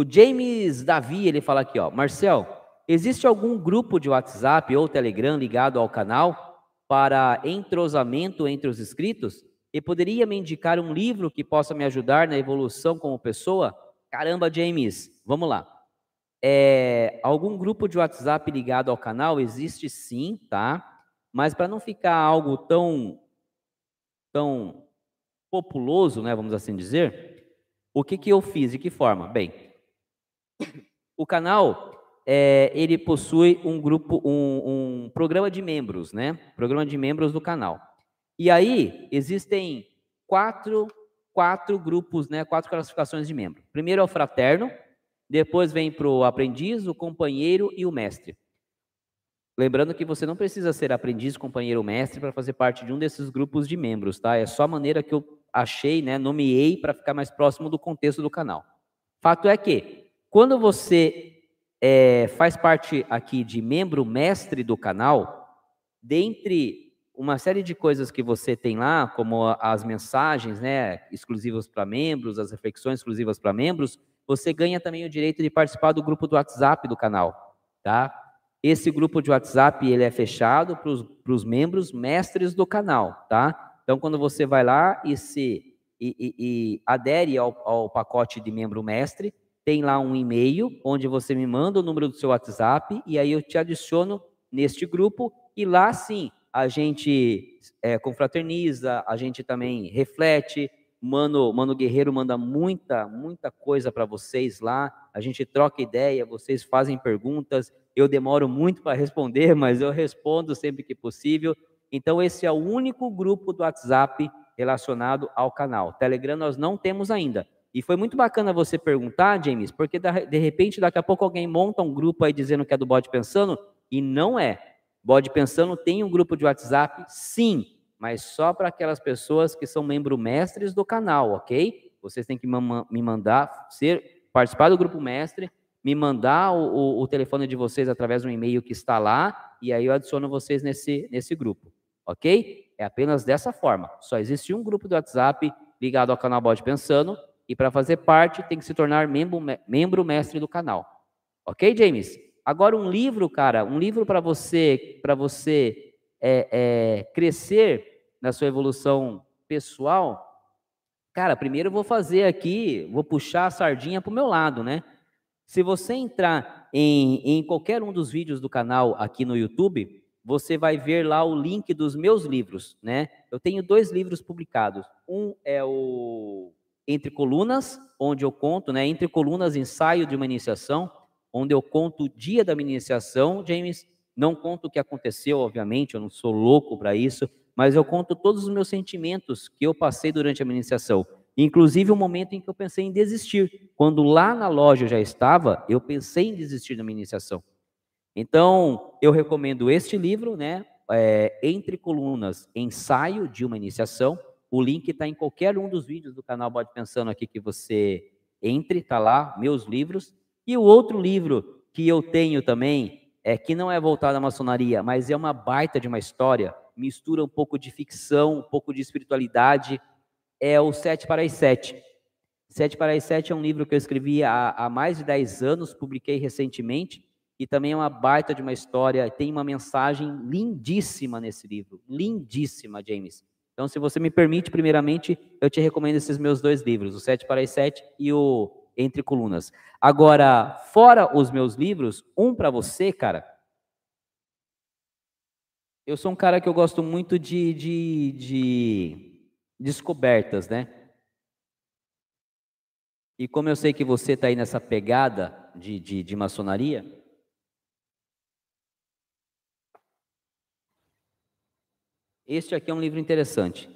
O James Davi, ele fala aqui, ó, Marcel, existe algum grupo de WhatsApp ou Telegram ligado ao canal para entrosamento entre os inscritos? E poderia me indicar um livro que possa me ajudar na evolução como pessoa? Caramba, James, vamos lá. É, algum grupo de WhatsApp ligado ao canal? Existe sim, tá? Mas para não ficar algo tão, tão populoso, né, vamos assim dizer, o que, que eu fiz? De que forma? Bem, o canal é, ele possui um grupo, um, um programa de membros, né? Programa de membros do canal. E aí existem quatro, quatro grupos, né? Quatro classificações de membro. Primeiro é o fraterno, depois vem para o aprendiz, o companheiro e o mestre. Lembrando que você não precisa ser aprendiz, companheiro ou mestre para fazer parte de um desses grupos de membros, tá? É só a maneira que eu achei, né? Nomeei para ficar mais próximo do contexto do canal. Fato é que, quando você é, faz parte aqui de membro mestre do canal, dentre uma série de coisas que você tem lá, como as mensagens, né, exclusivas para membros, as reflexões exclusivas para membros, você ganha também o direito de participar do grupo do WhatsApp do canal, tá? Esse grupo de WhatsApp ele é fechado para os membros mestres do canal, tá? Então, quando você vai lá e se e, e, e adere ao, ao pacote de membro mestre, tem lá um e-mail onde você me manda o número do seu WhatsApp e aí eu te adiciono neste grupo e lá sim a gente é, confraterniza, a gente também reflete. Mano, Mano Guerreiro manda muita, muita coisa para vocês lá. A gente troca ideia, vocês fazem perguntas, eu demoro muito para responder, mas eu respondo sempre que possível. Então, esse é o único grupo do WhatsApp relacionado ao canal. Telegram nós não temos ainda. E foi muito bacana você perguntar, James, porque de repente daqui a pouco alguém monta um grupo aí dizendo que é do Bode Pensando e não é. Bode Pensando tem um grupo de WhatsApp, sim, mas só para aquelas pessoas que são membros mestres do canal, ok? Vocês têm que me mandar, ser, participar do grupo mestre, me mandar o, o, o, telefone de vocês através do e-mail que está lá, e aí eu adiciono vocês nesse, nesse grupo, ok? É apenas dessa forma. Só existe um grupo do WhatsApp ligado ao canal Bode Pensando, e para fazer parte tem que se tornar membro, membro mestre do canal. Ok, James? Agora um livro, cara, um livro para você, para você é, é, crescer na sua evolução pessoal. Cara, primeiro eu vou fazer aqui, vou puxar a sardinha para o meu lado, né? Se você entrar em, em qualquer um dos vídeos do canal aqui no YouTube, você vai ver lá o link dos meus livros, né? Eu tenho dois livros publicados. Um é o Entre Colunas, onde eu conto, né? Entre Colunas, ensaio de uma iniciação, onde eu conto o dia da minha iniciação, James. Não conto o que aconteceu, obviamente, eu não sou louco para isso, mas eu conto todos os meus sentimentos que eu passei durante a minha iniciação. Inclusive o momento em que eu pensei em desistir. Quando lá na loja eu já estava, eu pensei em desistir da minha iniciação. Então, eu recomendo este livro, né? É, Entre Colunas, Ensaio de uma Iniciação. O link está em qualquer um dos vídeos do canal Bode Pensando aqui que você entre, está lá, meus livros. E o outro livro que eu tenho também, é que não é voltado à maçonaria, mas é uma baita de uma história, mistura um pouco de ficção, um pouco de espiritualidade, é o Sete para as Sete. Sete para as Sete é um livro que eu escrevi há, há mais de dez anos, publiquei recentemente, e também é uma baita de uma história, tem uma mensagem lindíssima nesse livro, lindíssima, James. Então, se você me permite, primeiramente, eu te recomendo esses meus dois livros, o Sete para as Sete e o Entre Colunas. Agora, fora os meus livros, um para você, cara. Eu sou um cara que eu gosto muito de, de, de descobertas, né? E como eu sei que você está aí nessa pegada de, de, de maçonaria, este aqui é um livro interessante,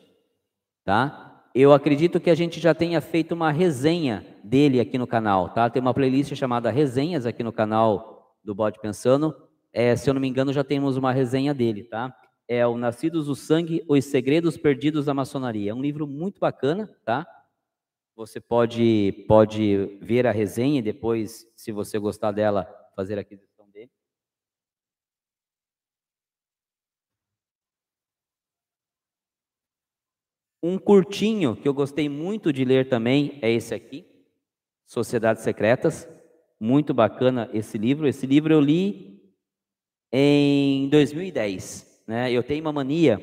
tá? Eu acredito que a gente já tenha feito uma resenha dele aqui no canal, tá? Tem uma playlist chamada Resenhas aqui no canal do Bode Pensando. É, se eu não me engano, já temos uma resenha dele, tá? é o Nascidos do Sangue, Os Segredos Perdidos da Maçonaria. É um livro muito bacana, tá? Você pode, pode ver a resenha e depois, se você gostar dela, fazer a aquisição dele. Um curtinho que eu gostei muito de ler também é esse aqui, Sociedades Secretas. Muito bacana esse livro. Esse livro eu li em 2010. Né? Eu tenho uma mania,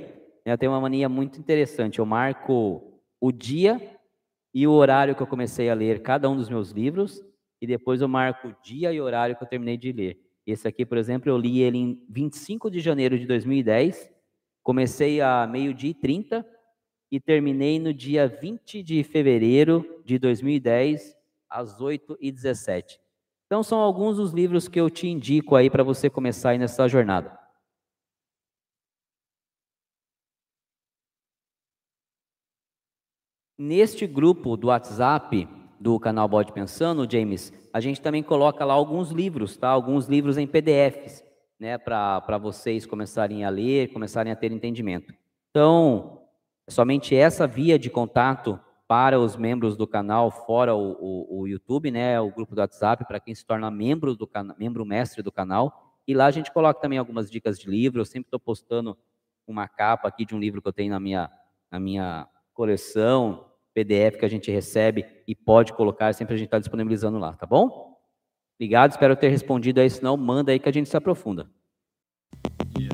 né? eu tenho uma mania muito interessante. Eu marco o dia e o horário que eu comecei a ler cada um dos meus livros, e depois eu marco o dia e o horário que eu terminei de ler. Esse aqui, por exemplo, eu li ele em 25 de janeiro de 2010, comecei a meio-dia e 30 e terminei no dia 20 de fevereiro de 2010, às 8 e 17. Então, são alguns dos livros que eu te indico aí para você começar aí nessa jornada. Neste grupo do WhatsApp do canal Bode Pensando, James, a gente também coloca lá alguns livros, tá? Alguns livros em PDFs, né? Para vocês começarem a ler, começarem a ter entendimento. Então, somente essa via de contato para os membros do canal, fora o, o, o YouTube, né, o grupo do WhatsApp, para quem se torna membro do canal, membro mestre do canal. E lá a gente coloca também algumas dicas de livro. Eu sempre estou postando uma capa aqui de um livro que eu tenho na minha, na minha coleção, PDF que a gente recebe e pode colocar, sempre a gente está disponibilizando lá, tá bom? Obrigado, espero ter respondido aí, senão manda aí que a gente se aprofunda. Yeah.